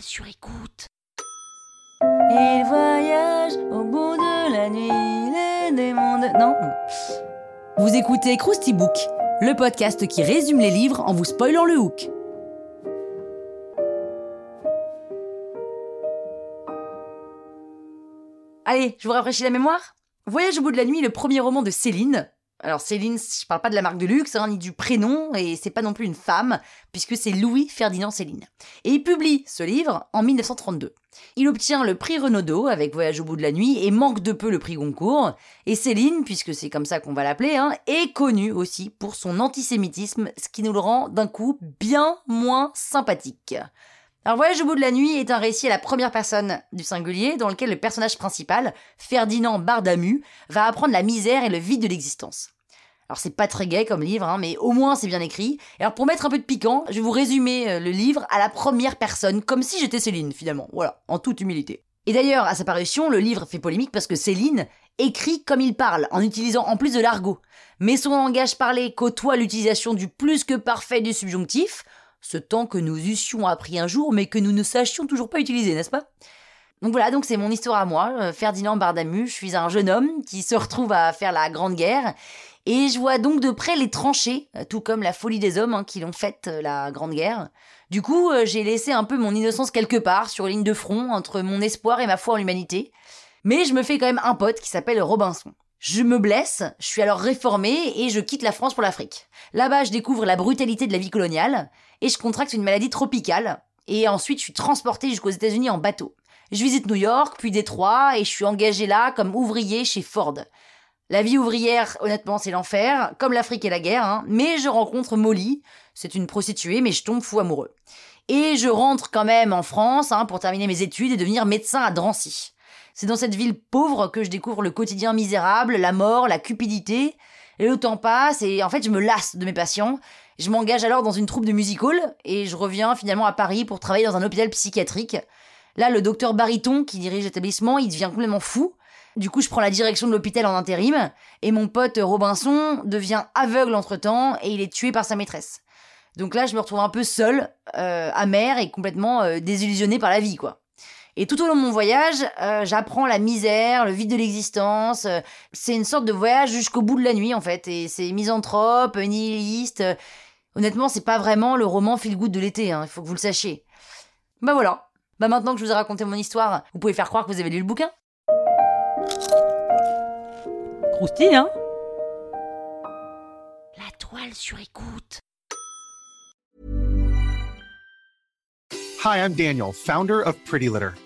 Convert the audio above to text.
Sur écoute. Il voyage au bout de la nuit, les démons. Non Vous écoutez Krusty Book, le podcast qui résume les livres en vous spoilant le hook. Allez, je vous rafraîchis la mémoire Voyage au bout de la nuit, le premier roman de Céline. Alors Céline, je parle pas de la marque de luxe, hein, ni du prénom, et c'est pas non plus une femme, puisque c'est Louis Ferdinand Céline. Et il publie ce livre en 1932. Il obtient le prix Renaudot avec Voyage au bout de la nuit et manque de peu le prix Goncourt. Et Céline, puisque c'est comme ça qu'on va l'appeler, hein, est connue aussi pour son antisémitisme, ce qui nous le rend d'un coup bien moins sympathique. Alors Voyage au bout de la nuit est un récit à la première personne du singulier dans lequel le personnage principal, Ferdinand Bardamu, va apprendre la misère et le vide de l'existence. Alors c'est pas très gai comme livre, hein, mais au moins c'est bien écrit. Et alors pour mettre un peu de piquant, je vais vous résumer euh, le livre à la première personne, comme si j'étais Céline finalement, voilà, en toute humilité. Et d'ailleurs, à sa parution, le livre fait polémique parce que Céline écrit comme il parle, en utilisant en plus de l'argot. Mais son langage parlé côtoie l'utilisation du plus que parfait du subjonctif, ce temps que nous eussions appris un jour, mais que nous ne sachions toujours pas utiliser, n'est-ce pas? Donc voilà, donc c'est mon histoire à moi, euh, Ferdinand Bardamu, je suis un jeune homme qui se retrouve à faire la Grande Guerre, et je vois donc de près les tranchées, euh, tout comme la folie des hommes hein, qui l'ont faite euh, la Grande Guerre. Du coup, j'ai laissé un peu mon innocence quelque part, sur ligne de front, entre mon espoir et ma foi en l'humanité. Mais je me fais quand même un pote qui s'appelle Robinson. Je me blesse, je suis alors réformé et je quitte la France pour l'Afrique. Là-bas, je découvre la brutalité de la vie coloniale et je contracte une maladie tropicale. Et ensuite, je suis transporté jusqu'aux États-Unis en bateau. Je visite New York, puis Détroit, et je suis engagé là comme ouvrier chez Ford. La vie ouvrière, honnêtement, c'est l'enfer, comme l'Afrique et la guerre, hein. mais je rencontre Molly, c'est une prostituée, mais je tombe fou amoureux. Et je rentre quand même en France hein, pour terminer mes études et devenir médecin à Drancy. C'est dans cette ville pauvre que je découvre le quotidien misérable, la mort, la cupidité. Et le temps passe et en fait je me lasse de mes patients. Je m'engage alors dans une troupe de music hall et je reviens finalement à Paris pour travailler dans un hôpital psychiatrique. Là, le docteur Bariton qui dirige l'établissement, il devient complètement fou. Du coup, je prends la direction de l'hôpital en intérim et mon pote Robinson devient aveugle entre-temps et il est tué par sa maîtresse. Donc là, je me retrouve un peu seul, euh, amer et complètement euh, désillusionné par la vie, quoi. Et tout au long de mon voyage, euh, j'apprends la misère, le vide de l'existence. Euh, c'est une sorte de voyage jusqu'au bout de la nuit, en fait. Et c'est misanthrope, nihiliste. Honnêtement, c'est pas vraiment le roman feel good de l'été, hein, il faut que vous le sachiez. Bah voilà. Bah maintenant que je vous ai raconté mon histoire, vous pouvez faire croire que vous avez lu le bouquin. Croustille, hein? La toile sur écoute. Hi, I'm Daniel, founder of Pretty Litter.